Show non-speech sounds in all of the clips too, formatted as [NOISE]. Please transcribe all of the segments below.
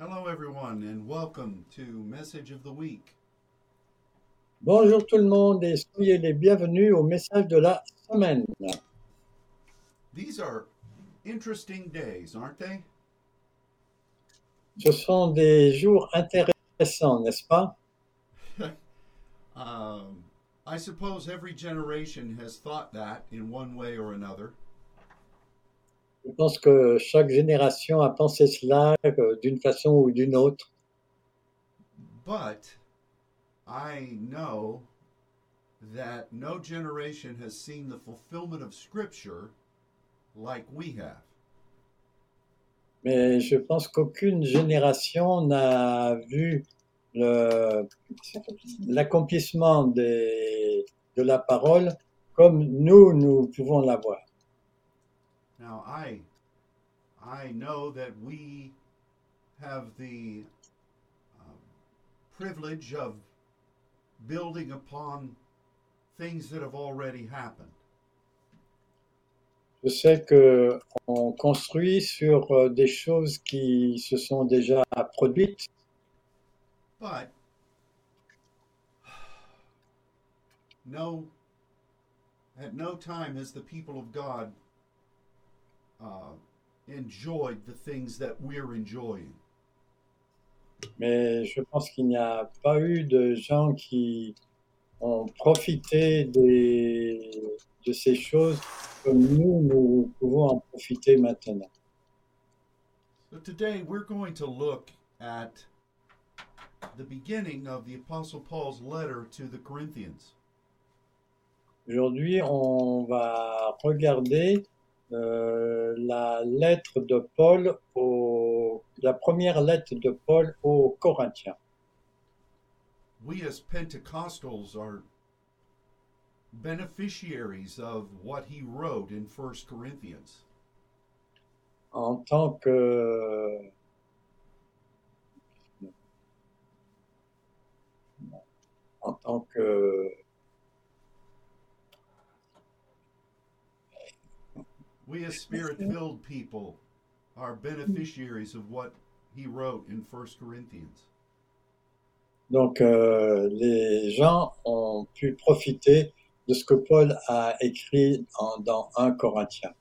Hello, everyone, and welcome to Message of the Week. Bonjour tout le monde et soyez les bienvenus au message de la semaine. These are interesting days, aren't they? Ce sont des jours intéressants, n'est-ce pas [LAUGHS] Um, I suppose every generation has thought that in one way or another. Je pense que chaque génération a pensé cela euh, d'une façon ou d'une autre. But I know that no generation has seen the fulfillment of Scripture like we have. Mais je pense qu'aucune génération n'a vu l'accomplissement de la parole comme nous, nous pouvons l'avoir. Now, I, I know that we have the um, privilege of building upon things that have already happened. Je sais que on construit sur euh, des choses qui se sont déjà produites, But [SIGHS] no, at no time has the people of God uh, enjoyed the things that we're enjoying. mais je pense qu'il n'y a pas eu de gens qui ont profité des- de ces choses comme nous, nous pouvons en profiter maintenant. So today we're going to look at the beginning of the Apostle Paul's letter to the Corinthians. Aujourd'hui, on va regarder euh, la lettre de Paul, au, la première lettre de Paul aux Corinthiens. We as Pentecostals are beneficiaries of what he wrote in 1 Corinthians. en tant que en tant que We as spirit filled people are beneficiaries of what he wrote in 1 Corinthians. donc euh, les gens ont pu profiter de ce que Paul a écrit en- dans 1 Corinthiens.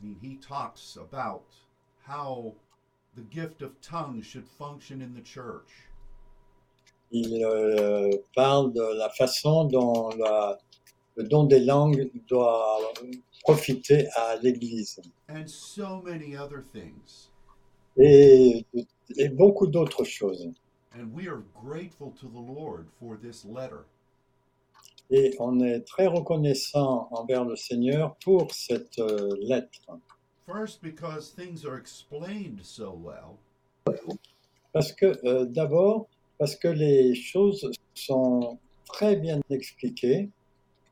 I mean, he talks about how the gift of tongues should function in the church. Il euh, parle de la façon dont la- le don des langues doit profiter à l'Église and so many other things. et, et beaucoup d'autres choses. And we are grateful to the Lord for this letter. Et on est très reconnaissant envers le Seigneur pour cette euh, lettre. First, because things are explained so well, Parce que, euh, d'abord, parce que les choses sont très bien expliquées.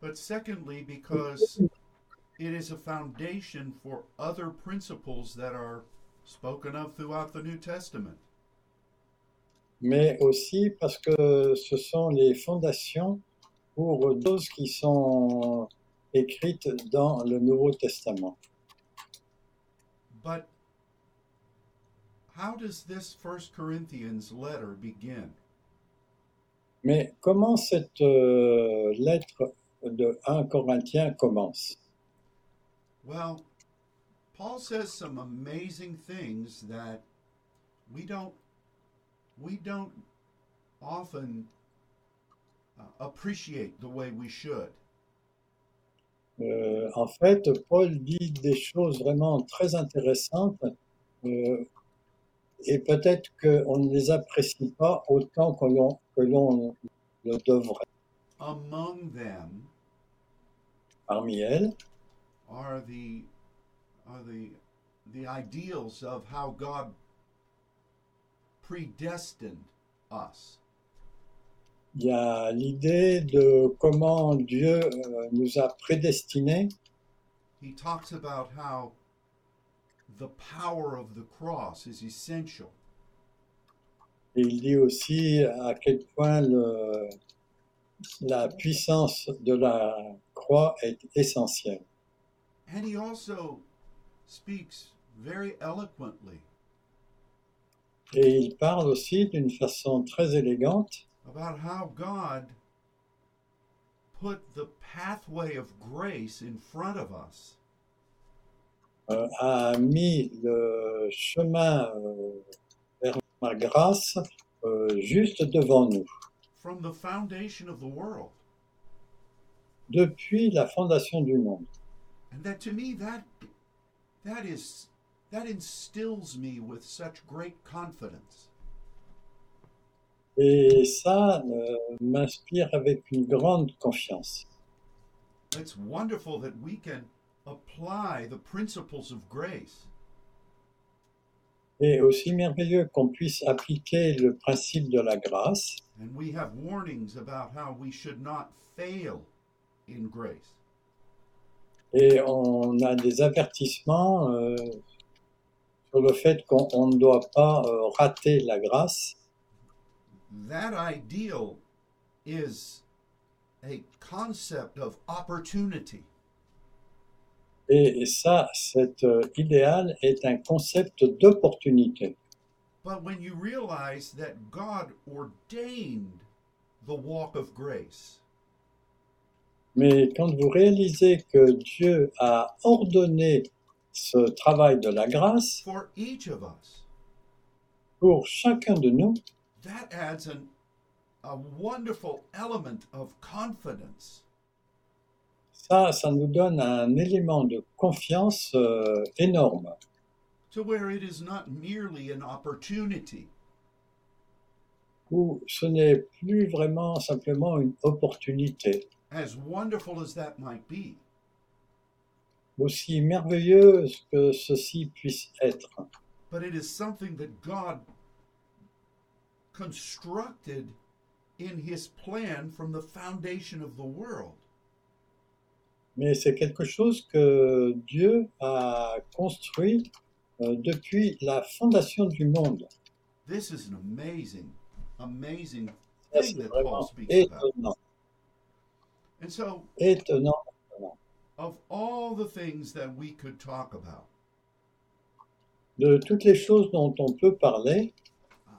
But secondly, because it is a foundation for other principles that are spoken of throughout the New Testament. mais aussi parce que ce sont les fondations pour d'autres qui sont écrites dans le Nouveau Testament. But how does this First Corinthians letter begin? Mais comment cette euh, lettre de 1 Corinthiens commence Well, Paul says some amazing things that we don't we don't often uh, appreciate the way we should. Euh, En fait, Paul dit des choses vraiment très intéressantes euh, et peut-être qu'on ne les apprécie pas autant que l'on que l'on le devrait. Among them Parmi elles, are the are the the ideals of how God predestined us. il y a l'idée de comment Dieu euh, nous a prédestinés. He talks about how the power of the cross is essential. Et il dit aussi à quel point le- la puissance de la croix est essentielle. And he also speaks very eloquently Et il parle aussi d'une façon très élégante about how God put the pathway of grace in front of us euh, a mis le chemin euh, vers la grâce euh, juste devant nous, from the foundation of the world. Depuis la fondation du monde. And that to me that that is that instills me with such great confidence. Et ça euh, m'inspire avec une grande confiance. It's wonderful that we can apply the principles of grace Et aussi merveilleux qu'on puisse appliquer le principe de la grâce. and we have warnings about how we should not fail. Et on a des avertissements euh, sur le fait qu'on on ne doit pas euh, rater la grâce. That ideal is a concept of opportunity. Et, et ça, cet euh, idéal est un concept d'opportunité. But when you realize that God ordained the walk of grace, Mais quand vous réalisez que Dieu a ordonné ce travail de la grâce for each of us, pour chacun de nous, that adds an, a wonderful element of confidence ça, ça nous donne un élément de confiance euh, énorme. to where it is not merely an opportunity, Où ce n'est plus vraiment simplement une opportunité. As wonderful as that might be. Aussi merveilleuse que ceci puisse être. but it is something that God constructed in his plan from the foundation of the world. Mais c'est quelque chose que Dieu a construit euh, depuis la fondation du monde. This is an amazing, amazing thing that Paul speaks about. étonnant. About, De toutes les choses dont on peut parler,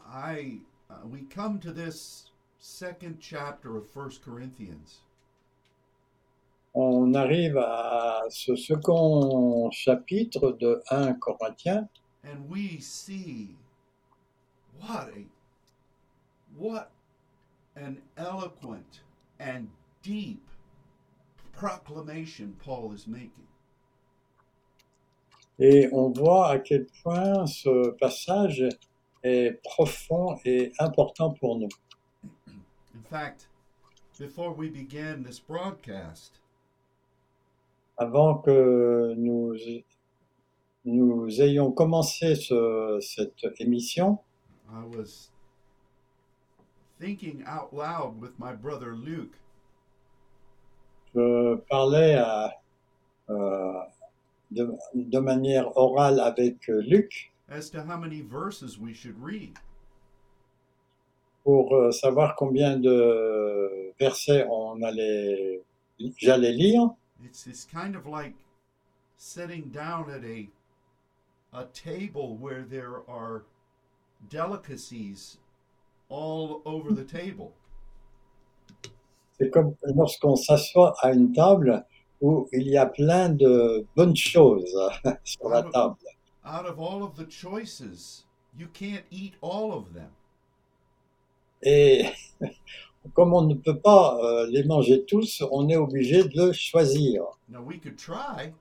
I uh, we come to this second chapter of First Corinthians, on arrive à ce second chapitre de 1 Corinthiens. And we see what a what an eloquent and deep proclamation Paul is making. et on voit à quel point ce passage est profond et important pour nous. In fact, before we began this broadcast, Avant que nous, nous ayons commencé ce- cette émission, I was thinking out loud with my brother Luke je parlais à, euh, de, de manière orale avec Luc as to how many verses we should read. pour euh, savoir combien de versets on allait, j'allais lire. It's it's kind of like sitting down at a a table where there are delicacies all over the table. C'est comme lorsqu'on s'assoit à une table où il y a plein de bonnes choses [LAUGHS] sur la table. Out of all of the choices, you can't eat all of them. Et [LAUGHS] comme on ne peut pas euh, les manger tous, on est obligé de choisir. Now we could try,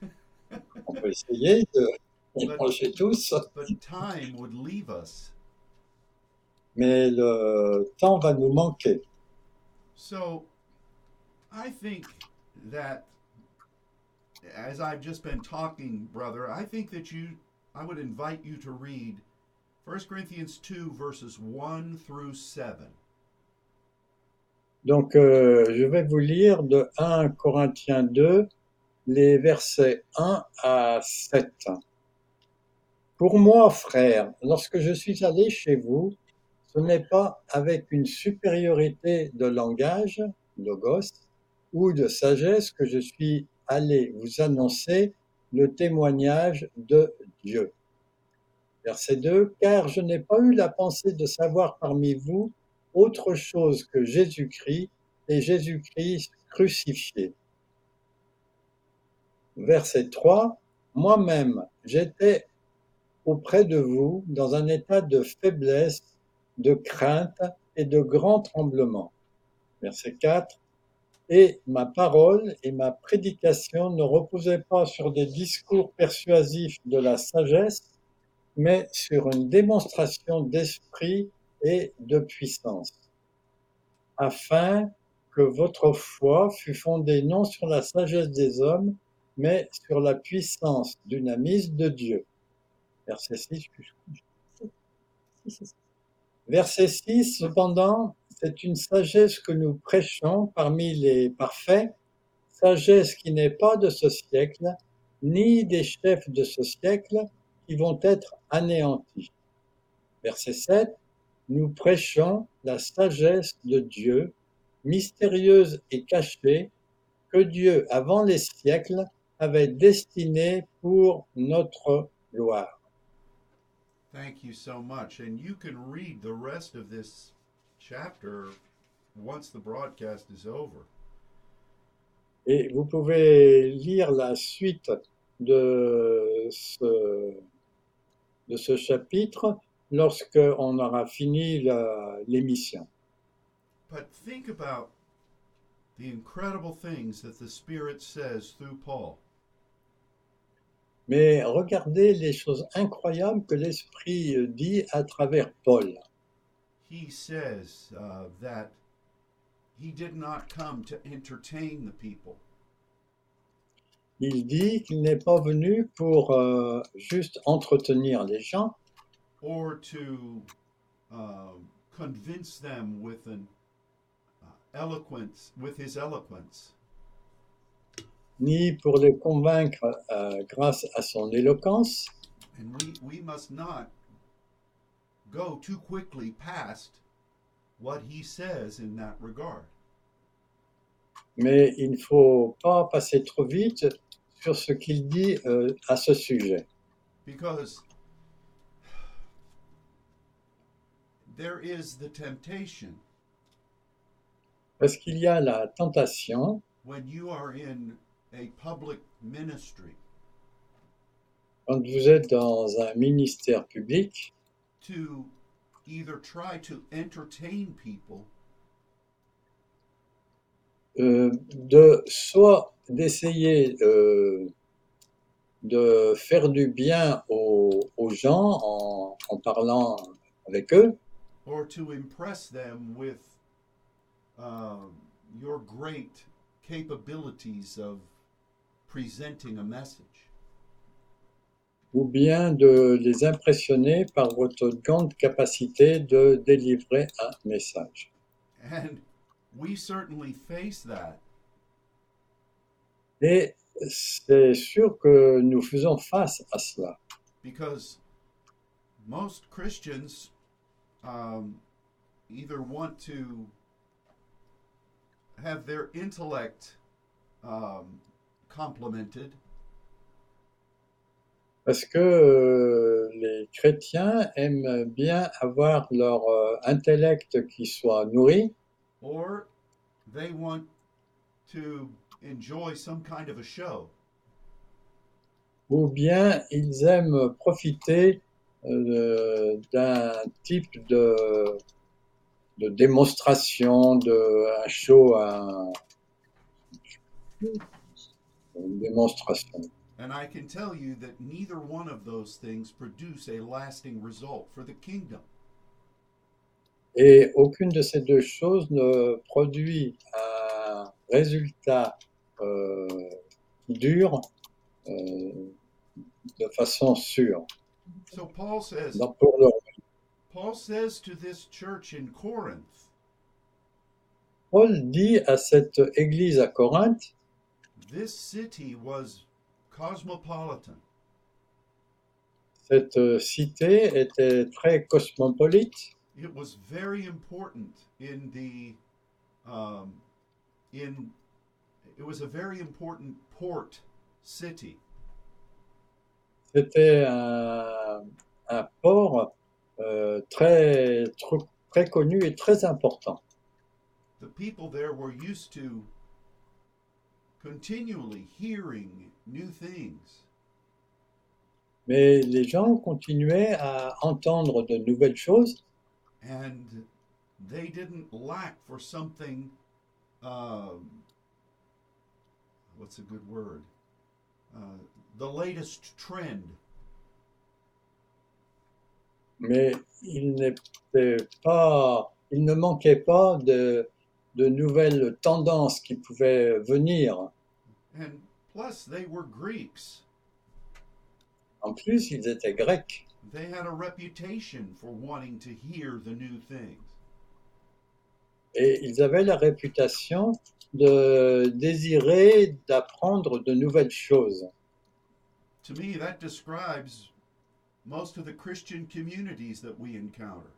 [LAUGHS] On peut essayer de les manger tous, but time would leave us. mais le temps va nous manquer. So I think that as I've just been talking, brother, I think that you I would invite you to read 1 Corinthians 2 verses 1 through 7. Donc, euh, je vais vous lire de 1 Corinthiens 2, les versets 1 à 7. Pour moi, frère, lorsque je suis allé chez vous, ce n'est pas avec une supériorité de langage, logos, ou de sagesse que je suis allé vous annoncer le témoignage de Dieu. Verset 2, Car je n'ai pas eu la pensée de savoir parmi vous autre chose que Jésus-Christ et Jésus-Christ crucifié. Verset 3, Moi-même, j'étais auprès de vous dans un état de faiblesse, de crainte et de grand tremblement. Verset 4, Et ma parole et ma prédication ne reposaient pas sur des discours persuasifs de la sagesse, mais sur une démonstration d'esprit et de puissance, afin que votre foi fût fondée non sur la sagesse des hommes, mais sur la puissance dynamise de Dieu. Verset 6. Verset 6, cependant, c'est une sagesse que nous prêchons parmi les parfaits, sagesse qui n'est pas de ce siècle, ni des chefs de ce siècle qui vont être anéantis. Verset 7, nous prêchons la sagesse de Dieu, mystérieuse et cachée, que Dieu, avant les siècles, avait destinée pour notre gloire. Thank you so much. And you can read the rest of this chapter once the broadcast is over. Et vous pouvez lire la suite de ce, de ce chapitre lorsque on aura fini l'émission. But think about the incredible things that the Spirit says through Paul. Mais regardez les choses incroyables que l'Esprit euh, dit à travers Paul. He says uh, that he did not come to entertain the people, Il dit qu'il n'est pas venu pour euh, juste entretenir les gens. Or to um, convince them with an uh, eloquence, with his eloquence, ni pour les convaincre euh, grâce à son éloquence, and we we must not go too quickly past what he says in that regard. mais il ne faut pas passer trop vite sur ce qu'il dit euh, à ce sujet. because there is the temptation Parce qu'il y a la tentation, when you are in a public ministry quand vous êtes dans un ministère public, to either try to entertain people euh, de soit d'essayer euh, de faire du bien aux, aux gens en, en parlant avec eux, or to impress them with um, your great capabilities of. Ou bien de les impressionner par votre grande capacité de délivrer un message. And we certainly face that Et c'est sûr que nous faisons face à cela. because most Christians um, either want to have their intellect um, complimented Parce que euh, les chrétiens aiment bien avoir leur euh, intellect qui soit nourri, or they want to enjoy some kind of a show. ou bien ils aiment profiter euh, d'un type de, de démonstration, de un show, un- une démonstration. And I can tell you that neither one of those things produce a lasting result for the kingdom. Et aucune de ces deux choses ne produit un résultat euh, qui dure euh, de façon sûre So Paul says, dans- pour leur Paul says to this church in Corinth, Paul dit à cette église à Corinthe, this city was cosmopolitan. cette cité était très cosmopolite, It was very important in the um, in it was a very important port city. c'était un, un port euh, très, tr- très connu et très important. The people there were used to continually hearing new things. Mais les gens continuaient à entendre de nouvelles choses. And they didn't lack for something um, what's a good word? Uh, the latest trend. Mais il n'était pas, il ne manquait pas de, de nouvelles tendances qui pouvaient venir. and plus they were greeks En plus, ils étaient grecs they had a reputation for wanting to hear the new things et ils avaient la réputation de désirer d'apprendre de nouvelles choses. to me that describes most of the christian communities that we encounter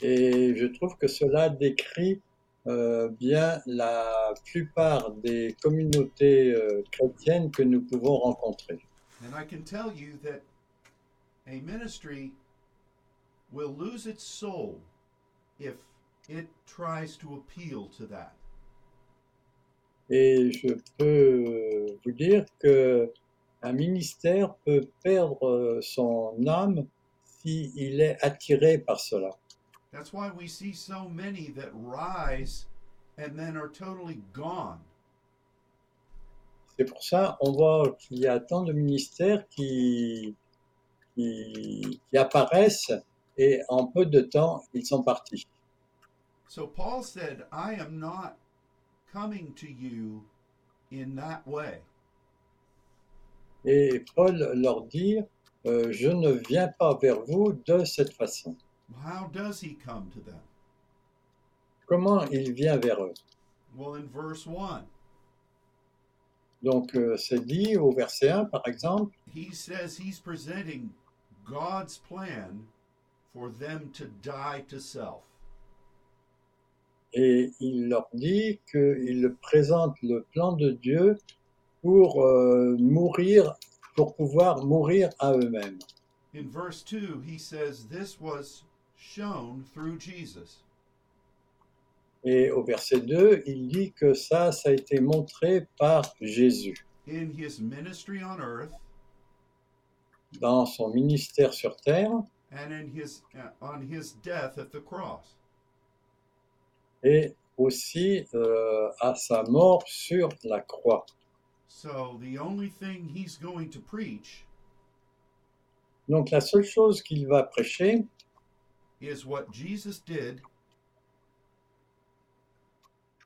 Et je trouve que cela décrit euh, bien la plupart des communautés euh, chrétiennes que nous pouvons rencontrer. And I can tell you that a ministry will lose its soul if it tries to appeal to that. Et je peux vous dire que un ministère peut perdre euh, son âme s'il est attiré par cela. That's why we see so many that rise and then are totally gone. C'est pour ça on voit qu'il y a tant de ministères qui, qui, qui apparaissent et en peu de temps, ils sont partis. So Paul said, I am not coming to you in that way. Et Paul leur dit, euh, je ne viens pas vers vous de cette façon. How does he come to them? Comment il vient vers eux? Well, in verse 1, Donc euh, c'est dit au verset 1 par exemple, he says he's presenting God's plan for them to die to self. et il leur dit qu'il présente le plan de Dieu pour euh, mourir, pour pouvoir mourir à eux-mêmes. In verse 2, he says this was shown through Jesus. Et au verset 2, il dit que ça, ça a été montré par Jésus In his ministry on earth dans son ministère sur terre and in his uh, on his death at the cross. et aussi euh, à sa mort sur la croix. So the only thing he's going to preach Donc la seule chose qu'il va prêcher, is what Jesus did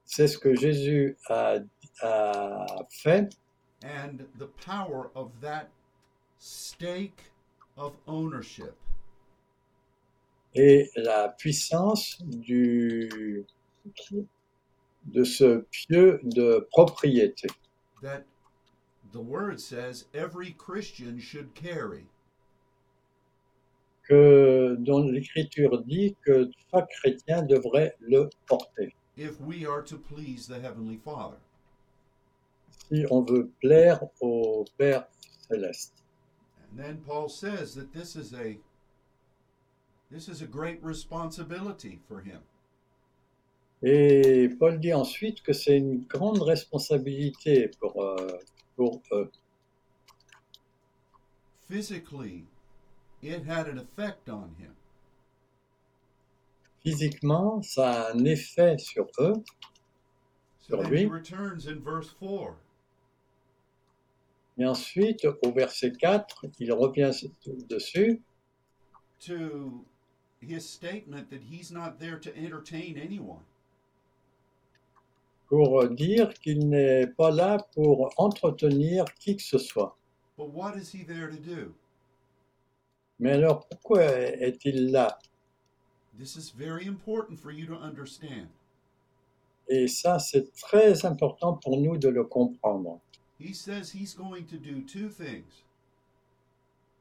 c'est ce que Jésus a, a fait and the power of that stake of ownership. et la puissance du, de ce pieu de propriété that the word says every Christian should carry. Que dont l'Écriture dit que chaque chrétien devrait le porter if we are to please the Heavenly Father. si on veut plaire au Père céleste. And then Paul says that this is a this is a great responsibility for him. Et Paul dit ensuite que c'est une grande responsabilité pour, euh, pour eux. Physically, it had an effect on him. Physiquement, ça a un effet sur eux. So Sur he lui. returns in verse 4. Et ensuite, au verset 4, il revient dessus to his statement that he's not there to entertain anyone. pour dire qu'il n'est pas là pour entretenir qui que ce soit. But what is he there to do? Mais alors, pourquoi est-il là? This is very important for you to understand. Et ça, c'est très important pour nous de le comprendre. He says he's going to do two things.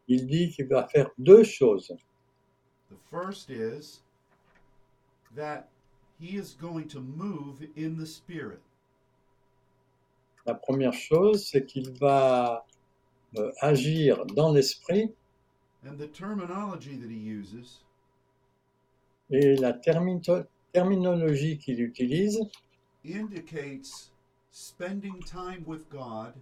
Il dit qu'il va faire deux choses. The first is that he is going to move in the Spirit. La première chose, c'est qu'il va euh, agir dans l'esprit Et la termito- terminologie qu'il utilise indicates spending time with God.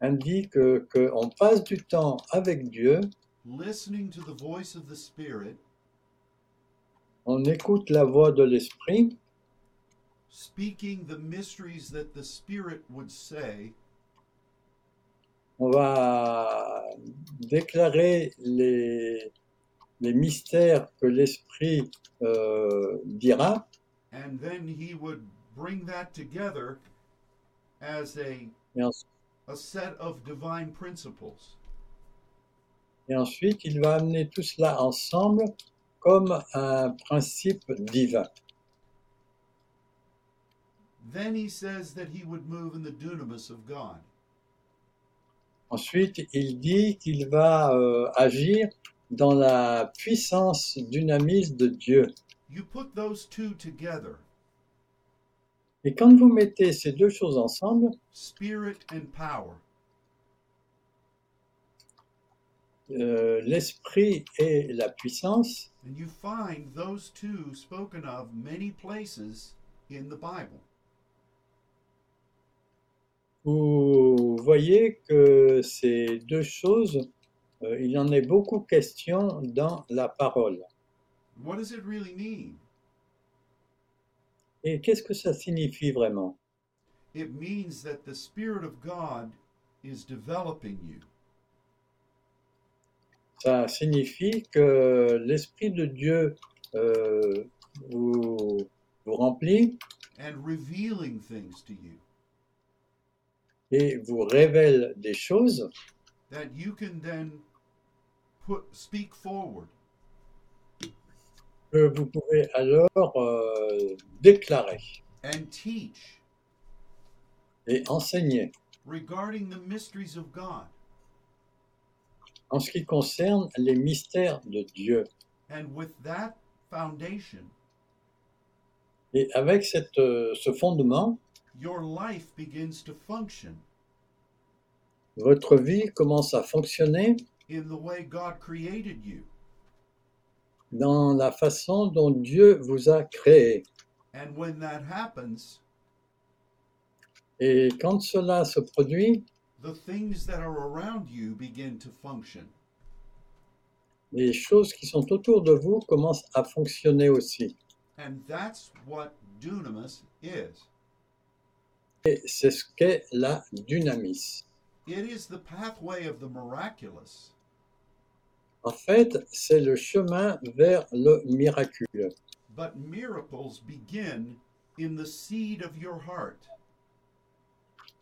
indique que- qu'on passe du temps avec Dieu, listening to the voice of the Spirit, on écoute la voix de l'Esprit, speaking the mysteries that the Spirit would say, on va déclarer les, les mystères que l'Esprit euh, dira, and then he would bring that together as a, a set of divine principles. et ensuite il va amener tout cela ensemble comme un principe divin. Then he says that he would move in the dunamis of God. Ensuite, il dit qu'il va euh, agir dans la puissance dynamise de Dieu. You put those two together, Et quand vous mettez ces deux choses ensemble, spirit and power, euh, l'esprit et la puissance, and you find those two spoken of many places in the Bible. Vous voyez que ces deux choses, euh, il en est beaucoup question dans la parole. What does it really mean? Et qu'est-ce que ça signifie vraiment? It means that the Spirit of God is developing you. Ça signifie que l'esprit de Dieu euh, vous, vous remplit and revealing things to you et vous révèle des choses that you can then put speak forward que vous pouvez alors euh, déclarer and teach et enseigner regarding the mysteries of God. en ce qui concerne les mystères de Dieu. And with that foundation, Et avec cette, euh, ce fondement, your life begins to function votre vie commence à fonctionner in the way God created you. dans la façon dont Dieu vous a créé. And when that happens, Et quand cela se produit, the things that are around you begin to function. les choses qui sont autour de vous commencent à fonctionner aussi. And that's what dunamis is. Et c'est ce qu'est la dynamis. It is the pathway of the miraculous. En fait, c'est le chemin vers le miraculeux. But miracles begin in the seed of your heart.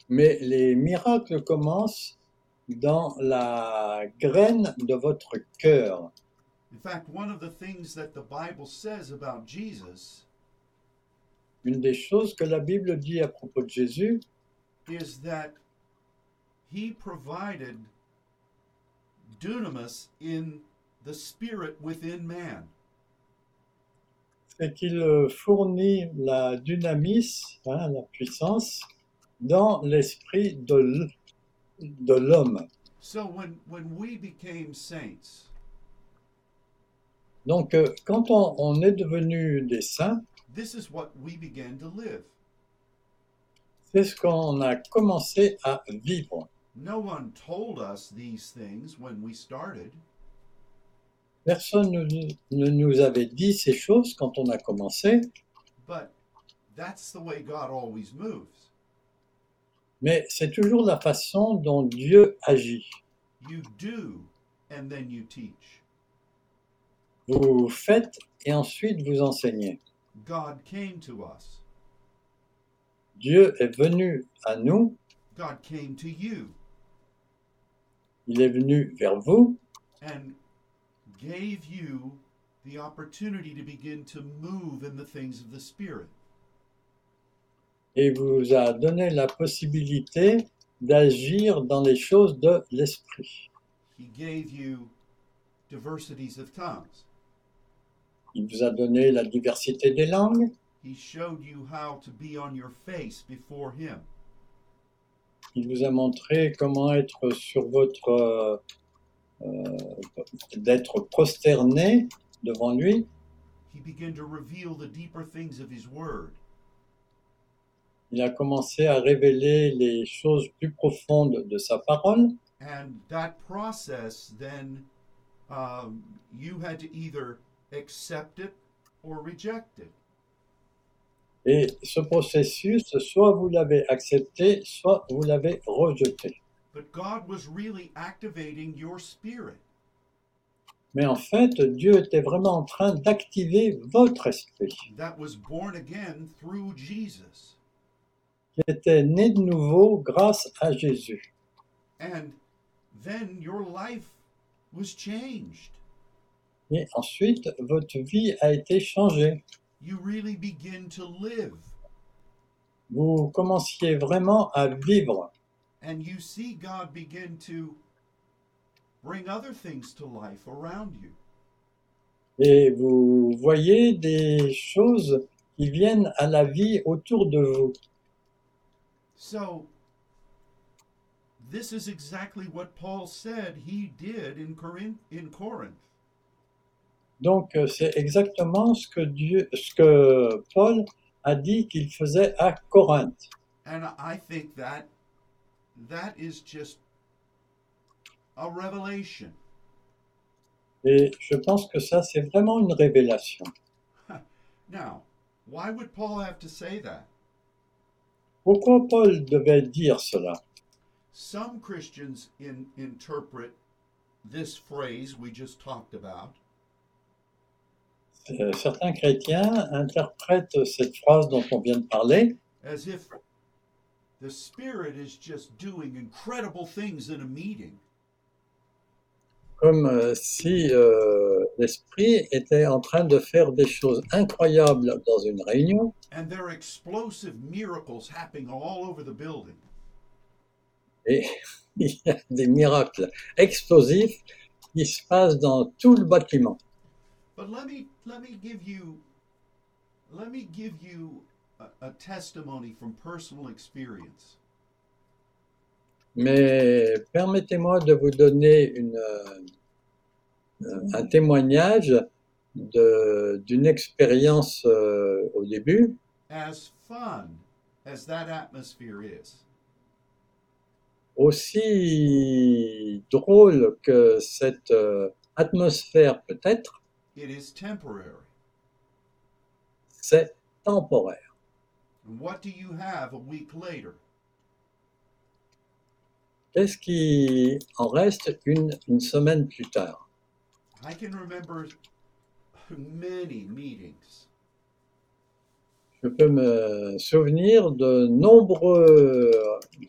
Mais les miracles commencent dans la graine de votre cœur. In fact, one of the things that the Bible says about Jesus Une des choses que la Bible dit à propos de Jésus, is that he provided dunamis in the spirit within man. c'est qu'il euh, fournit la dynamis, hein, la puissance, dans l'esprit de l'homme. So when, when we became saints, Donc, euh, quand on, on est devenu des saints, this is what we began to live. c'est ce qu'on a commencé à vivre. No one told us these things when we started. Personne ne, nous avait dit ces choses quand on a commencé, But that's the way God always moves. mais c'est toujours la façon dont Dieu agit. You do, and then you teach. Vous faites et ensuite vous enseignez. God came to us. Dieu est venu à nous, God came to you il est venu vers vous and gave you the opportunity to begin to move in the things of the Spirit. et vous a donné la possibilité d'agir dans les choses de l'esprit. He gave you diversities of tongues. Il vous a donné la diversité des langues, He showed you how to be on your face before Him. il vous a montré comment être sur votre, euh, euh, d'être prosterné devant lui, he began to reveal the deeper things of his word. il a commencé à révéler les choses plus profondes de sa parole. And that process, then, um, you had to either accept it or reject it. Et ce processus, soit vous l'avez accepté, soit vous l'avez rejeté. But God was really activating your spirit. Mais en fait, Dieu était vraiment en train d'activer votre esprit, that was born again through Jesus. qui était né de nouveau grâce à Jésus. And then your life was changed. Et ensuite, votre vie a été changée. You really begin to live. Vous commenciez vraiment à vivre. And you see God begin to bring other things to life around you. Et vous voyez des choses qui viennent à la vie autour de vous. So, this is exactly what Paul said he did in Corinth. In Corinth. Donc, euh, c'est exactement ce que Dieu, ce que Paul a dit qu'il faisait à Corinthe. And I think that that is just a revelation. Et je pense que ça, c'est vraiment une révélation. [LAUGHS] Now, why would Paul have to say that? Pourquoi Paul devait dire cela? Some Christians in, interpret this phrase we just talked about Euh, Certains chrétiens interprètent cette phrase dont on vient de parler as if the Spirit is just doing incredible things in a meeting. comme euh, si euh, l'esprit était en train de faire des choses incroyables dans une réunion And there are explosive miracles happening all over the building. et [LAUGHS] il y a des miracles explosifs qui se passent dans tout le bâtiment. But let me let me give you let me give you a, a testimony from personal experience. Mais permettez-moi de vous donner une, euh, un témoignage de- d'une expérience euh, au début. As fun as that atmosphere is, Aussi drôle que cette euh, atmosphère peut être, it is temporary. c'est temporaire. And what do you have a week later? Qu'est-ce qui en reste une, une semaine plus tard? I can remember many meetings Je peux me souvenir de, nombreux,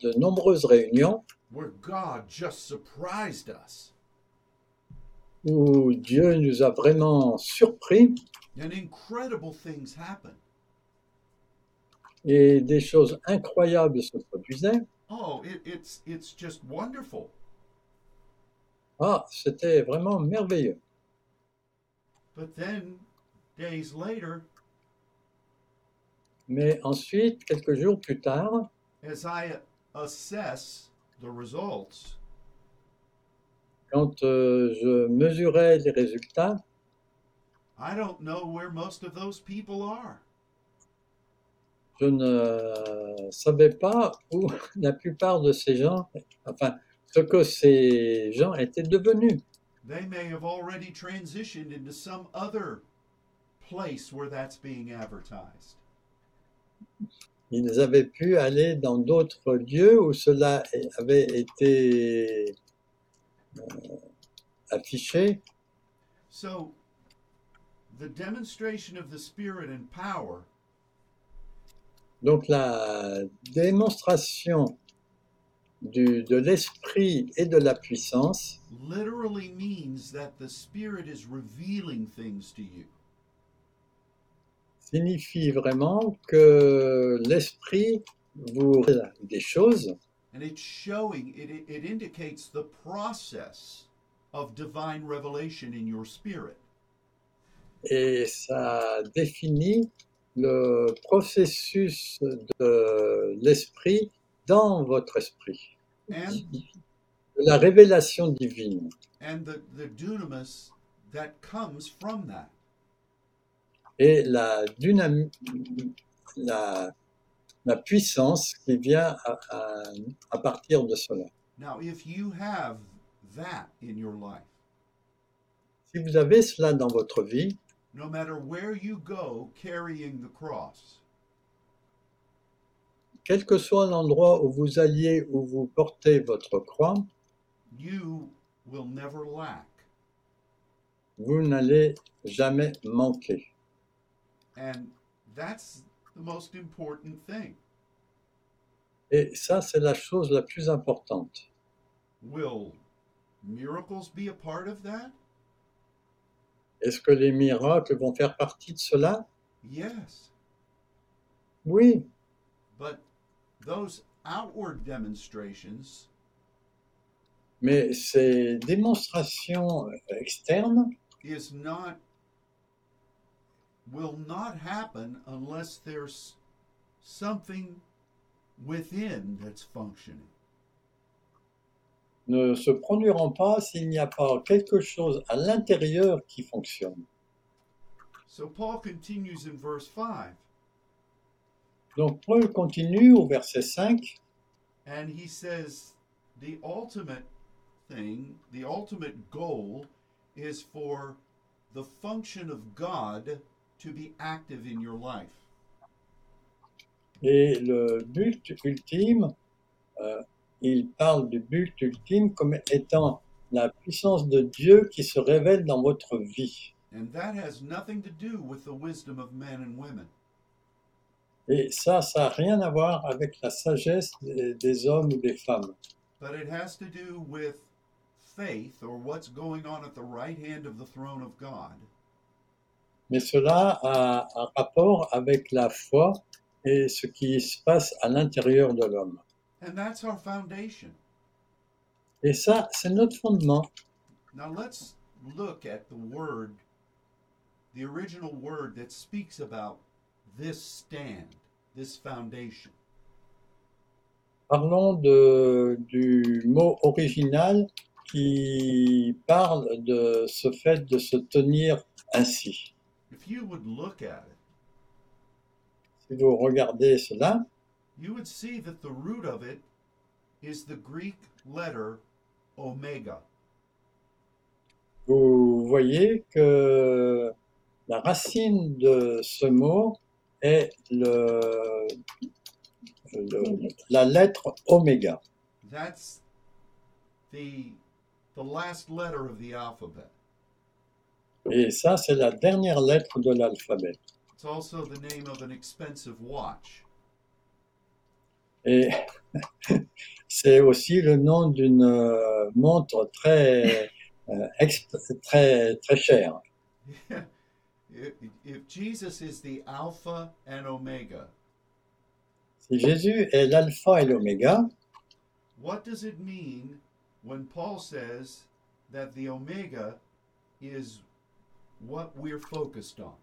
de nombreuses réunions where God just surprised us où Dieu nous a vraiment surpris and incredible things happened. et des choses incroyables se produisaient. Oh, it, it's it's just wonderful. Ah, c'était vraiment merveilleux. But then days later, Mais ensuite, quelques jours plus tard, as I assess the results, quand euh, je mesurais les résultats, I don't know where most of those people are. je ne savais pas où [LAUGHS] la plupart de ces gens, enfin, ce que ces gens étaient devenus. They may have already transitioned into some other place where that's being advertised. Ils avaient pu aller dans d'autres lieux où cela avait été affiché. So, the demonstration of the Spirit and power Donc la démonstration du- de l'esprit et de la puissance literally means that the Spirit is revealing things to you. signifie vraiment que l'esprit vous révèle des choses And it's showing, it, indicates the process of divine revelation in your spirit. et ça définit le processus de l'esprit dans votre esprit. And la révélation divine and the, the dunamis that comes from that. et la, dynam- la, la puissance qui vient à, à- à partir de cela. Now, if you have that in your life, Si vous avez cela dans votre vie, no matter where you go carrying the cross, quel que soit l'endroit où vous alliez, où vous portez votre croix, you will never lack. vous n'allez jamais manquer. And that's the most important thing. Et ça, c'est la chose la plus importante. Will miracles be a part of that? Est-ce que les miracles vont faire partie de cela? Yes. Oui, But those outward demonstrations mais ces démonstrations externes is not will not happen unless there's something within that's functioning. ne se produiront pas s'il n'y a pas quelque chose à l'intérieur qui fonctionne. So Paul continues in verse 5 Donc Paul continue au verset 5 and he says the ultimate thing, the ultimate goal is for the function of God to be active in your life. et le but ultime, euh, il parle du but ultime comme étant la puissance de Dieu qui se révèle dans votre vie. And that has nothing to do with the wisdom of men and women. Et ça, ça n'a rien à voir avec la sagesse des, des hommes ou des femmes. but it has to do with faith or what's going on at the right hand of the throne of God. Mais cela a un rapport avec la foi et ce qui se passe à l'intérieur de l'homme. And that's our foundation. Et ça, c'est notre fondement. Now let's look at the word, the original word that speaks about this stand, this foundation. Parlons de, du mot original qui parle de ce fait de se tenir ainsi. If you would look at it, Si vous regardez cela, you would see that the root of it is the Greek letter omega. vous voyez que la racine de ce mot est le, le- la lettre oméga. That's the the last letter of the alphabet. Et ça, c'est la dernière lettre de l'alphabet. It's also the name of an expensive watch. Et [LAUGHS] c'est aussi le nom d'une euh, montre très, euh, très, très chère. [LAUGHS] if Jesus is the Alpha and Omega, Si Jésus est l'alpha et l'oméga, what does it mean when Paul says that the Omega is what we're focused on?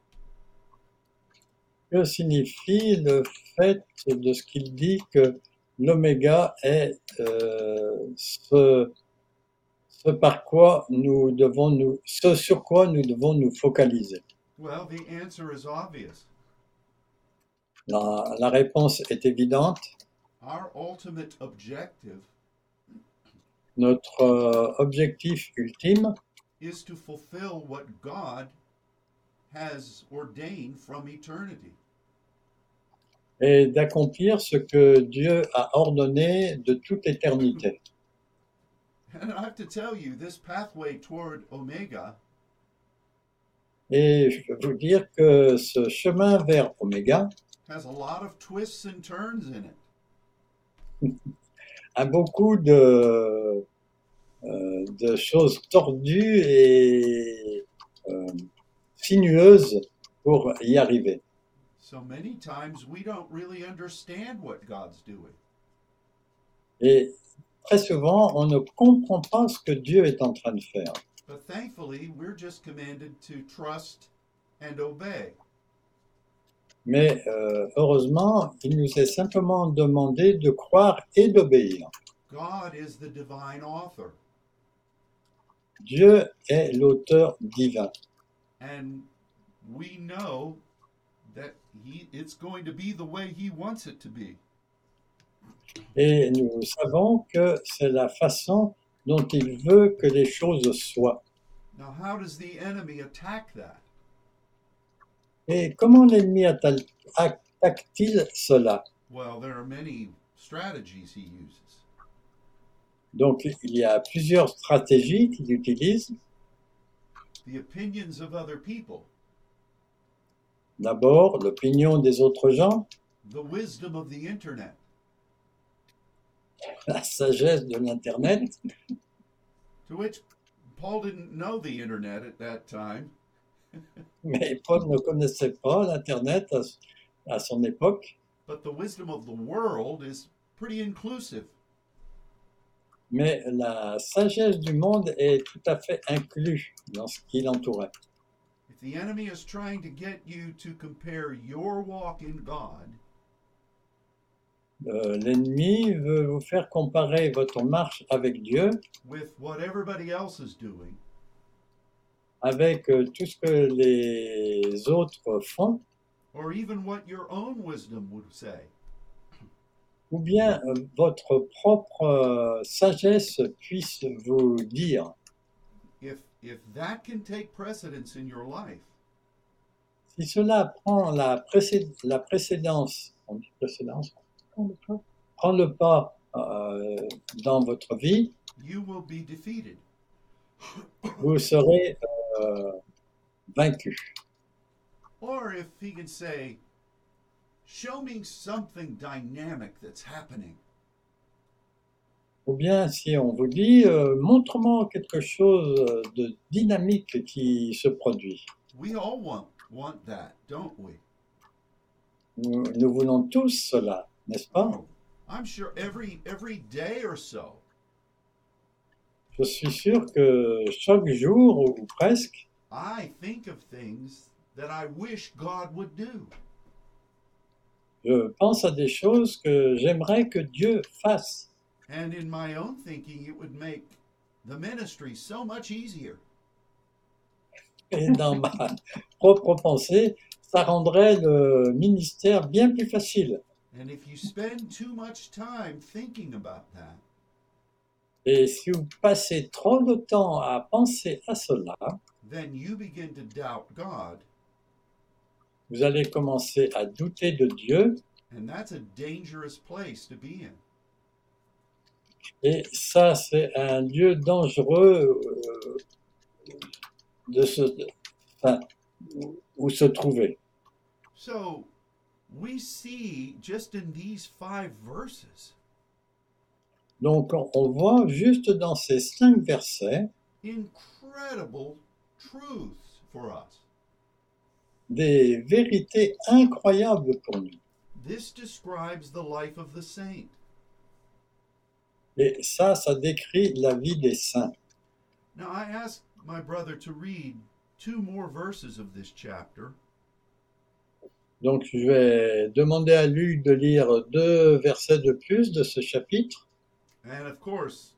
que signifie le fait de ce qu'il dit que l'oméga est euh, ce, ce par quoi nous devons nous, ce sur quoi nous devons nous focaliser? Well, the answer is obvious. La, la réponse est évidente. Our ultimate objective Notre euh, objectif ultime, is to fulfill what God has ordained from eternity. est d'accomplir ce que Dieu a ordonné de toute éternité. [LAUGHS] And I have to tell you, this pathway toward Omega Et je peux vous dire que ce chemin vers Oméga has a lot of twists and turns in it. [LAUGHS] a beaucoup de, de choses tordues et euh, sinueuses pour y arriver. So many times we don't really understand what God's doing. Et très souvent, on ne comprend pas ce que Dieu est en train de faire. But thankfully, we're just commanded to trust and obey. Mais euh, heureusement, il nous est simplement demandé de croire et d'obéir. God is the divine author. Dieu est l'auteur divin. And we know that he it's going to be the way he wants it to be. Et nous savons que c'est la façon dont il veut que les choses soient. Now, how does the enemy attack that? Et comment l'ennemi atta- attaque-t-il cela? Well, there are many strategies he uses. Donc il y a plusieurs stratégies qu'il utilise. The opinions of other people, D'abord, l'opinion des autres gens, the wisdom of the internet, [LAUGHS] la sagesse de l'Internet, to which Paul didn't know the internet at that time. [LAUGHS] mais Paul ne connaissait pas l'Internet à, à son époque, But the wisdom of the world is pretty inclusive. Mais la sagesse du monde est tout à fait inclus dans ce qui l'entourait. If the enemy is trying to get you to compare your walk in God Euh, L'ennemi veut vous faire comparer votre marche avec Dieu with what everybody else is doing, avec euh, tout ce que les autres font, or even what your own wisdom would say, ou bien euh, votre propre euh, sagesse puisse vous dire, if if that can take precedence in your life, si cela prend la, précé- la précédence, on dit précédence, prend le pas, prend le pas euh, dans votre vie, you will be defeated. vous serez euh, vaincu. Or if he can say, Show me something dynamic that's happening. Ou bien si on vous dit, euh, montre-moi quelque chose de dynamique qui se produit. We all want want that, don't we? Nous, nous voulons tous cela, n'est-ce pas? Oh, I'm sure every every day or so, Je suis sûr que chaque jour, ou presque, I think of things that I wish God would do. Je pense à des choses que j'aimerais que Dieu fasse. And in my own thinking, it would make the ministry so much easier. Et dans ma [LAUGHS] propre pensée, ça rendrait le ministère bien plus facile. And if you spend too much time thinking about that, Et si vous passez trop de temps à penser à cela, then you begin to doubt God, vous allez commencer à douter de Dieu. and that's a dangerous place to be in. Et ça, c'est un lieu dangereux euh, de se, enfin, où- se trouver. So we see just in these five verses Donc, on- on voit juste dans ces cinq versets incredible truths for us. Des vérités incroyables pour nous. This describes the life of the saint. Et ça, ça décrit la vie des saints. Now, I asked my brother to read two more verses of this chapter, Donc, je vais demander à Luc de lire deux versets de plus de ce chapitre. and of course,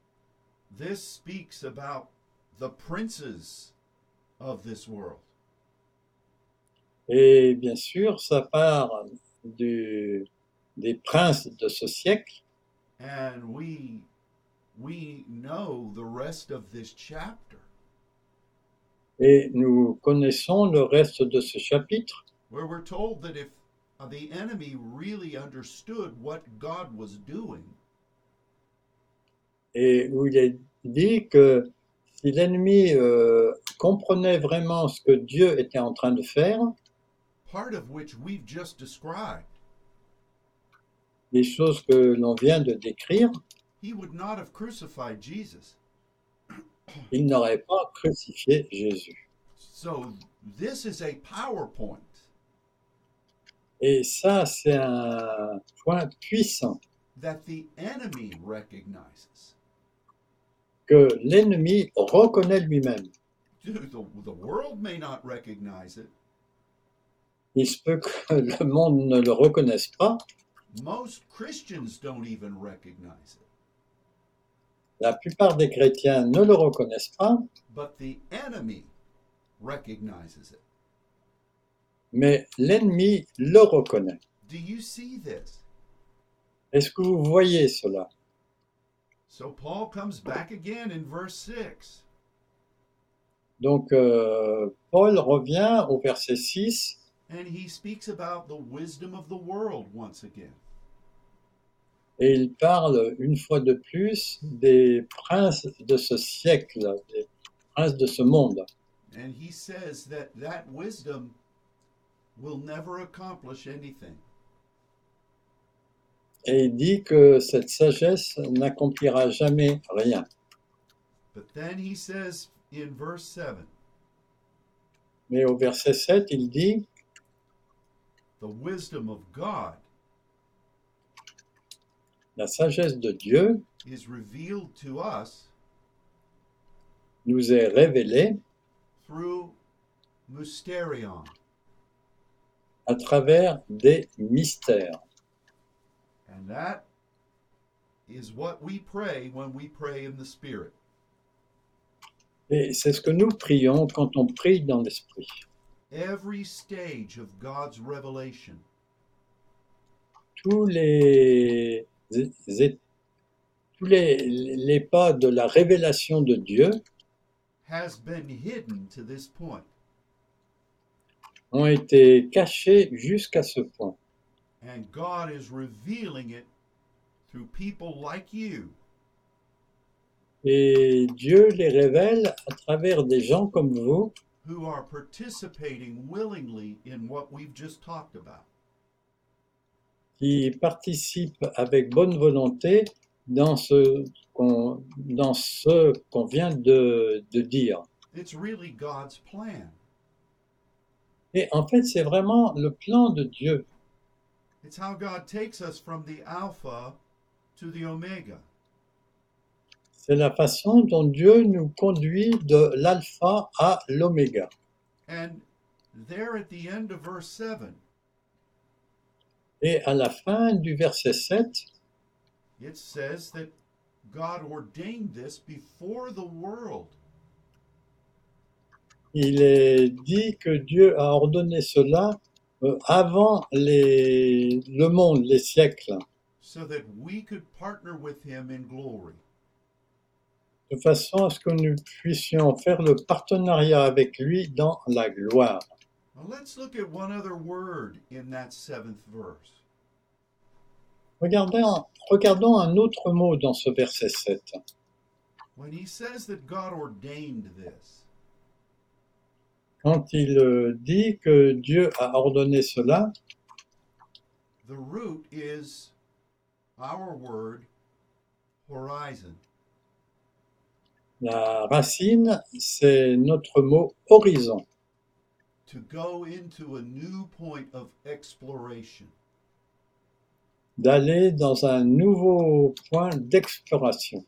this speaks about the princes of this world. Et bien sûr, ça part du- des princes de ce siècle. And we we know the rest of this chapter Et nous connaissons le reste de ce chapitre, where we're told that if the enemy really understood what God was doing, et où il est dit que si l'ennemi euh, comprenait vraiment ce que Dieu était en train de faire, part of which we've just described, les choses que l'on vient de décrire, he would not have crucified Jesus. il n'aurait pas crucifié Jésus. So this is a PowerPoint Et ça, c'est un point puissant that the enemy recognizes. que l'ennemi reconnaît lui-même. The world may not recognize it. Il se peut que le monde ne le reconnaisse pas, Most Christians don't even recognize it. la plupart des chrétiens ne le reconnaissent pas, but the enemy recognizes it. mais l'ennemi le reconnaît. Do you see this? Est-ce que vous voyez cela? So Paul comes back again in verse 6. Donc, euh, Paul revient au verset 6 And he speaks about the wisdom of the world once again. et il parle une fois de plus des princes de ce siècle, des princes de ce monde. And he says that that wisdom will never accomplish anything. Et il dit que cette sagesse n'accomplira jamais rien. But then he says in verse 7 Mais au verset 7, il dit, the wisdom of God la sagesse de Dieu is revealed to us nous est révélée through mysterion. à travers des mystères. And that is what we pray when we pray in the Spirit. Et c'est ce que nous prions quand on prie dans l'Esprit. Every stage of God's revelation Tous les, é- tous les, les pas de la révélation de Dieu has been hidden to this point. ont été cachés jusqu'à ce point. And God is revealing it through people like you Et Dieu les révèle à travers des gens comme vous who are participating willingly in what we've just talked about. qui participent avec bonne volonté dans ce qu'on dans ce qu'on vient de, de dire. It's really God's plan. Et en fait, c'est vraiment le plan de Dieu. It's how God takes us from the Alpha to the Omega. C'est la façon dont Dieu nous conduit de l'alpha à l'oméga. And there at the end of verse 7, Et à la fin du verset 7, it says that God ordained this before the world. il est dit que Dieu a ordonné cela euh, avant les, le monde, les siècles, so that we could partner with him in glory. De façon à ce que nous puissions faire le partenariat avec lui dans la gloire. Now let's look at one other word in that seventh verse. Regardons, regardons un autre mot dans ce verset 7. When he says that God ordained this, Quand il euh, dit que Dieu a ordonné cela, the root is our word horizon. La racine, c'est notre mot horizon, To go into a new point of exploration. d'aller dans un nouveau point d'exploration.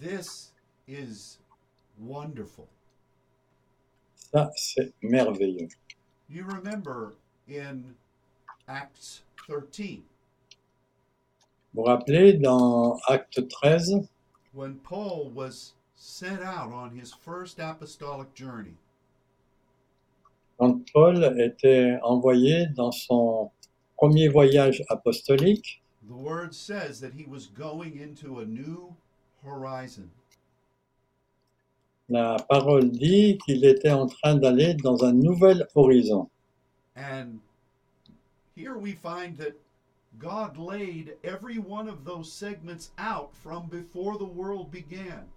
This is wonderful. Ça, c'est merveilleux. You remember in Acts 13 Vous vous rappelez, dans Acte 13, when Paul was sent out on his first apostolic journey. quand Paul était envoyé dans son premier voyage apostolique, The word says that he was going into a new horizon. la parole dit qu'il était en train d'aller dans un nouvel horizon. And here we find that God laid every one of those segments out from before the world began.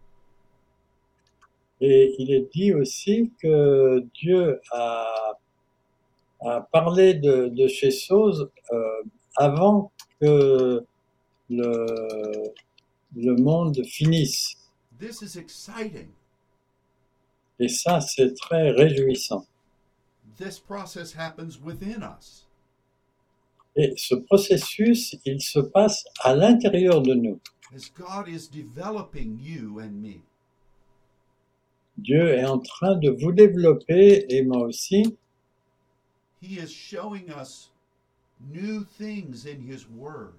Et il est dit aussi que Dieu a, a parlé de, de ces choses euh, avant que le, le monde finisse. This is exciting. Et ça, c'est très réjouissant. This process happens within us. Et ce processus, il se passe à l'intérieur de nous. as God is developing you and me. Dieu est en train de vous développer, et moi aussi, He is showing us new things in His Word.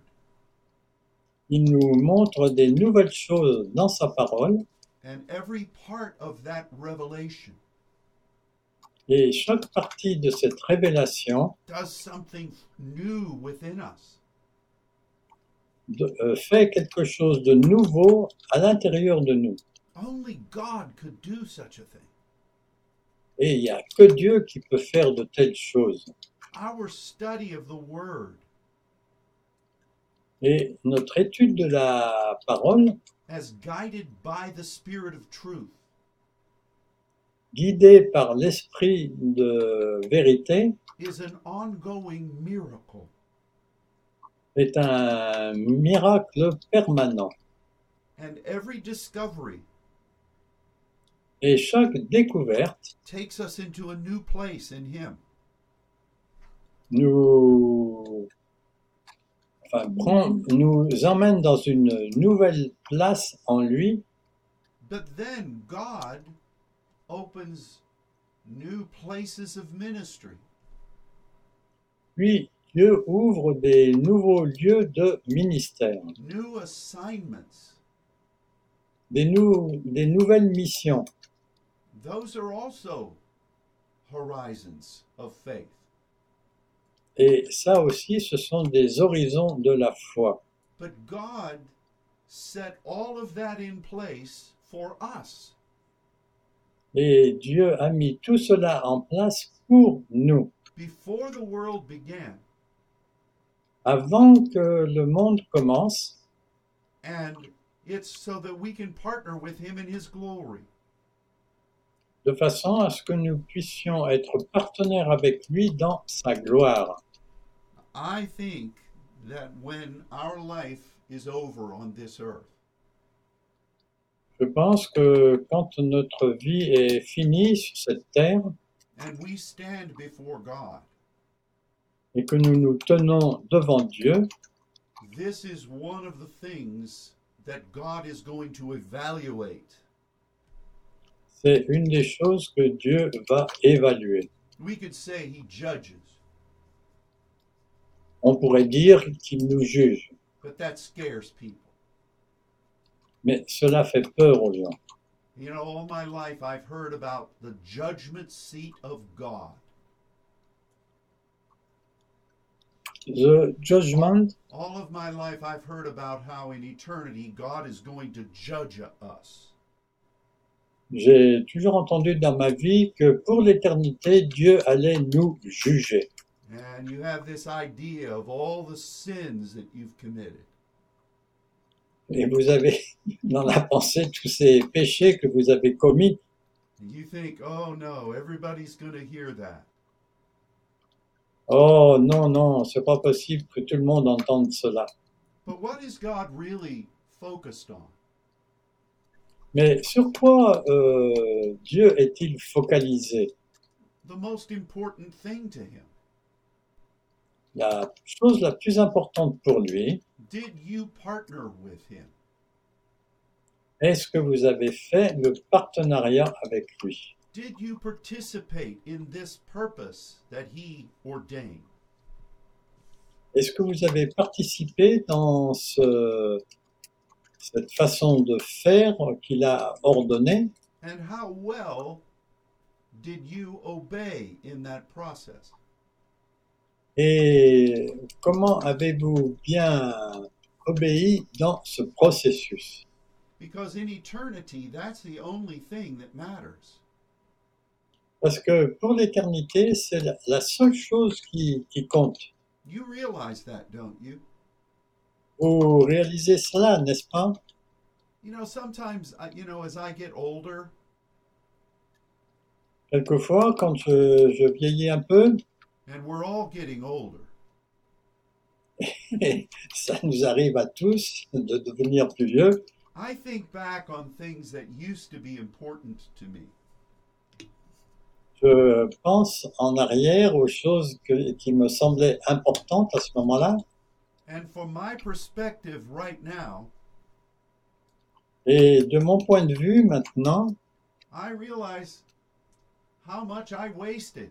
il nous montre des nouvelles choses dans sa parole and every part of that revelation et chaque partie de cette révélation does something new within us. de- euh, fait quelque chose de nouveau à l'intérieur de nous. Only God could do such a thing. Et il n'y a que Dieu qui peut faire de telles choses. Our study of the Word Et notre étude de la parole, as guided by the Spirit of truth guidée par l'esprit de vérité, is an ongoing miracle. est un miracle permanent. And every discovery Et chaque découverte takes us into a new place in Him. nous, enfin, prend- nous emmène dans une nouvelle place en lui, But then God opens new places of ministry. puis Dieu ouvre des nouveaux lieux de ministère, new assignments. des, nou- des nouvelles missions. Those are also horizons of faith. Et ça aussi, ce sont des horizons de la foi. But God set all of that in place for us. Et Dieu a mis tout cela en place pour nous. Before the world began, Avant que le monde commence, and it's so that we can partner with Him in His glory. De façon à ce que nous puissions être partenaires avec lui dans sa gloire. I think that when our life is over on this earth, Je pense que quand notre vie est finie sur cette terre and we stand before God, et que nous nous tenons devant Dieu, this is one of the things that God is going to evaluate. C'est une des choses que Dieu va évaluer. We could say He judges, On pourrait dire qu'il nous juge, but that scares people. mais cela fait peur aux gens. You know, all my life I've heard about the judgment seat of God. The judgment, All of my life I've heard about how in eternity God is going to judge us. J'ai toujours entendu dans ma vie que pour l'éternité, Dieu allait nous juger. And you have this idea of all the sins that you've committed. Et vous avez [LAUGHS] dans la pensée tous ces péchés que vous avez commis. And you think, oh no, everybody's going to hear that. Oh non, non, c'est pas possible que tout le monde entende cela. But what is God really focused on? Mais sur quoi euh, Dieu est-il focalisé? The most important thing to Him. La chose la plus importante pour lui, Did you partner with Him? est-ce que vous avez fait le partenariat avec lui? Did you participate in this purpose that He ordained? Est-ce que vous avez participé dans ce- cette façon de faire qu'il a ordonnée And how well did you obey in that process? et comment avez-vous bien obéi dans ce processus? Because in eternity, that's the only thing that matters. Parce que pour l'éternité, c'est la, la seule chose qui, qui compte. You realize that, don't you? Vous réalisez cela, n'est-ce pas? You know, sometimes, I- you know, as I get older, Quelquefois, quand je, je vieillis un peu, and we're all getting older, et [LAUGHS] ça nous arrive à tous de devenir plus vieux, I think back on things that used to be important to me. je pense en arrière aux choses que- qui me semblaient importantes à ce moment-là. Et de mon point de vue maintenant, I realize how much I wasted.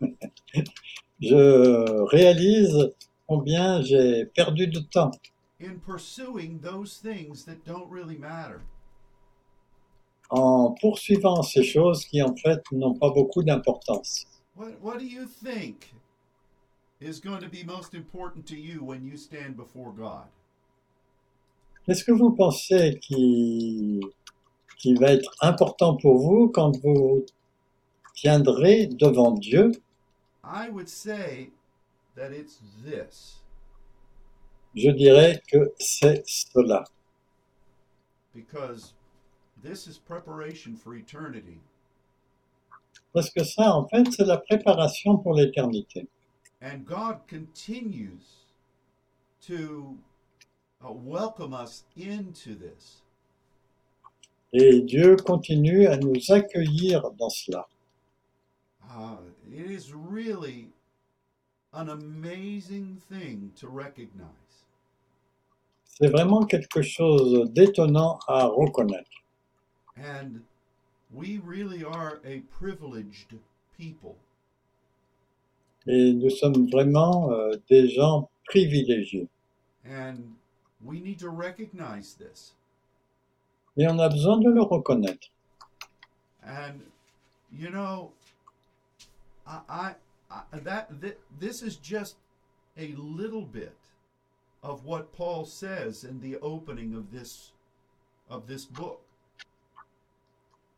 [LAUGHS] je réalise combien j'ai perdu de temps in pursuing those things that don't really matter. en poursuivant ces choses qui en fait n'ont pas beaucoup d'importance. What, what do you think is going to be most important to you when you stand before God? Qu'est-ce que vous pensez qui, qui va être important pour vous quand vous tiendrez devant Dieu? I would say that it's this Je dirais que c'est cela. because this is preparation for eternity. Parce que ça, en fait, c'est la préparation pour l'éternité. And God continues to uh, welcome us into this. Et Dieu continue à nous accueillir dans cela. Uh, it is really an amazing thing to recognize. C'est vraiment quelque chose d'étonnant à reconnaître. And we really are a privileged people. Et nous sommes vraiment euh, des gens privilégiés. And we need to recognize this. Et on a besoin de le reconnaître. And you know, I, I, I that th- this is just a little bit of what Paul says in the opening of this of this book.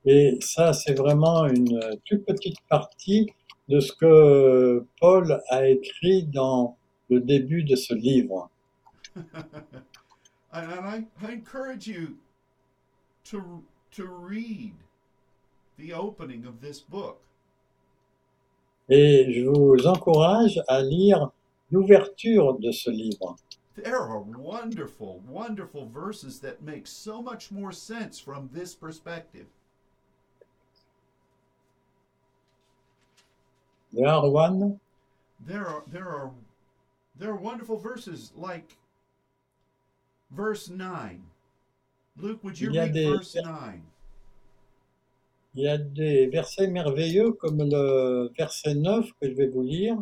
Et ça, c'est vraiment une euh, toute petite partie de ce que Paul a écrit dans le début de ce livre. [LAUGHS] and I, I encourage you to to read the opening of this book. Et je vous encourage à lire l'ouverture de ce livre. There are wonderful, wonderful verses that make so much more sense from this perspective. There are one, There are there are there are wonderful verses like verse 9. Luke, would you Il y a read des- verse 9? il y a des versets merveilleux comme le verset 9 que je vais vous lire,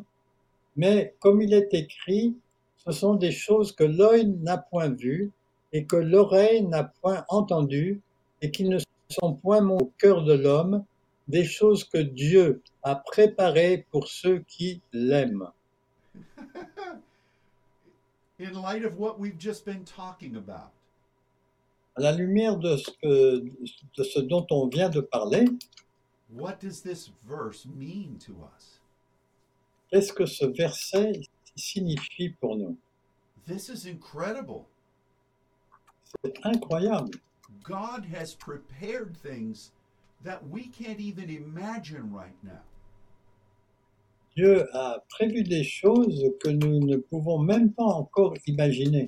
mais comme il est écrit, ce sont des choses que l'œil n'a point vues et que l'oreille n'a point entendues et qui ne sont point au cœur de l'homme, des choses que Dieu a préparées pour ceux qui l'aiment. [LAUGHS] In light of what we've just been talking about, À la lumière de ce, que, de ce dont on vient de parler, what does this verse mean to us? qu'est-ce que ce verset signifie pour nous? This is incredible. C'est incroyable. God has prepared things that we can't even imagine right now. Dieu a prévu des choses que nous ne pouvons même pas encore imaginer.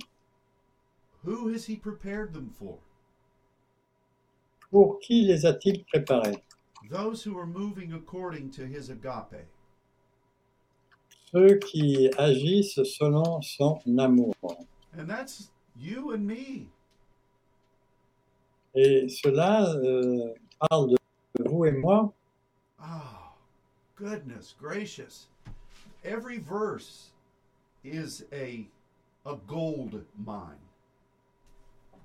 Who has He prepared them for? Pour qui les a-t-il préparés? Those who are moving according to His agape. Ceux qui agissent selon son amour. And that's you and me. Et cela euh, parle de vous et moi. Oh, goodness gracious. Every verse is a a gold mine.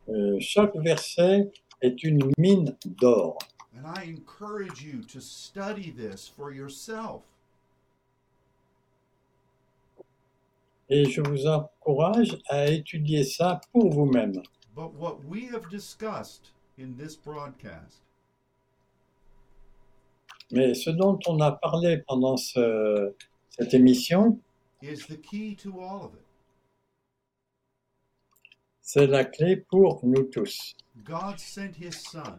Euh, chaque verset est une mine d'or. And I encourage you to study this for yourself. Et je vous encourage à étudier ça pour vous-même. But what we have discussed in this broadcast Mais ce dont on a parlé pendant ce- cette émission, is the key to all of it. c'est la clé pour nous tous. God sent his son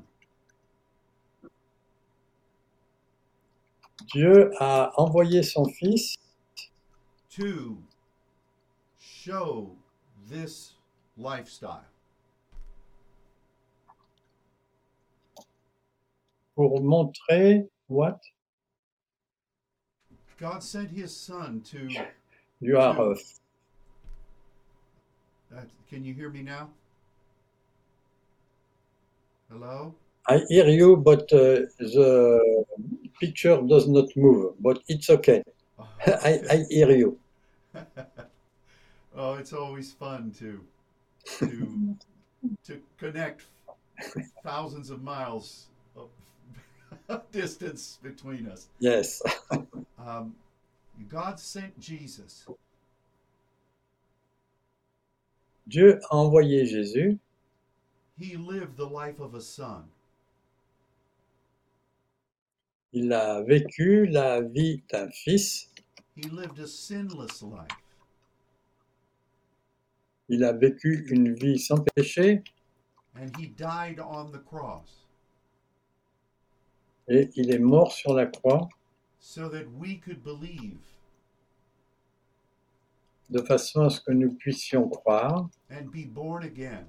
Dieu a envoyé son Fils to show this lifestyle. pour montrer what God sent his son to you are. uh, uh, can you hear me now? Hello? I hear you, but uh, the picture does not move. But it's okay. [LAUGHS] I, I hear you. [LAUGHS] Oh, it's always fun to to to connect thousands of miles [LAUGHS] distance between us. Yes. [LAUGHS] Um, God sent Jesus. Dieu a envoyé Jésus. He lived the life of a son. Il a vécu la vie d'un fils. He lived a sinless life. Il a vécu une vie sans péché And he died on the cross et il est mort sur la croix so that we could believe de façon à ce que nous puissions croire and be born again.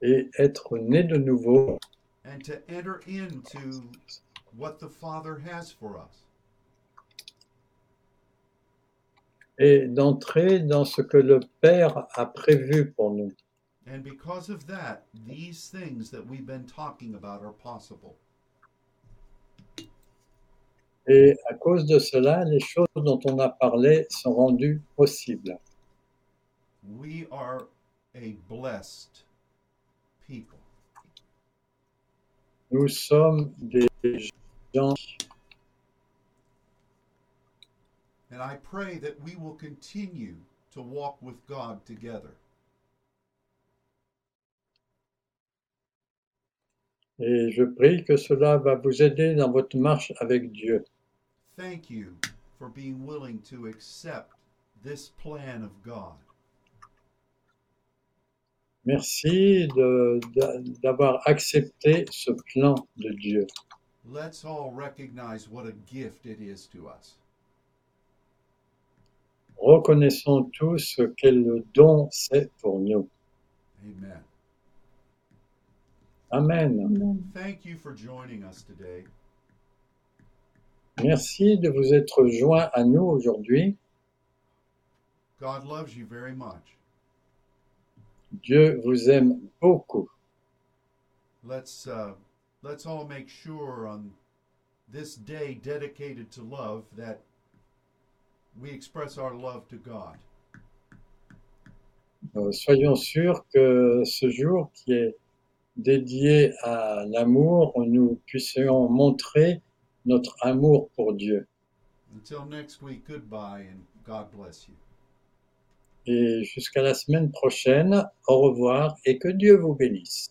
et être nés de nouveau and to enter into what the Father has for us. et d'entrer dans ce que le Père a prévu pour nous. And because of that, these things that we've been talking about are possible. Et à cause de cela, les choses dont on a parlé sont rendues possibles. We are a blessed people. Nous sommes des gens And I pray that we will continue to walk with God together. Et je prie que cela va vous aider dans votre marche avec Dieu. Thank you for being willing to accept this plan of God. Merci d'avoir accepté ce plan de Dieu. Let's all recognize what a gift it is to us. Reconnaissons tous quel don c'est pour nous. Amen. Amen. Thank you for joining us today. Merci de vous être joints à nous aujourd'hui. God loves you very much. Dieu vous aime beaucoup. Let's uh, let's all make sure on this day dedicated to love that we express our love to God. Euh, soyons sûrs que ce jour qui est dédié à l'amour, nous puissions montrer notre amour pour Dieu. Until next week, goodbye and God bless you. Et jusqu'à la semaine prochaine, au revoir et que Dieu vous bénisse.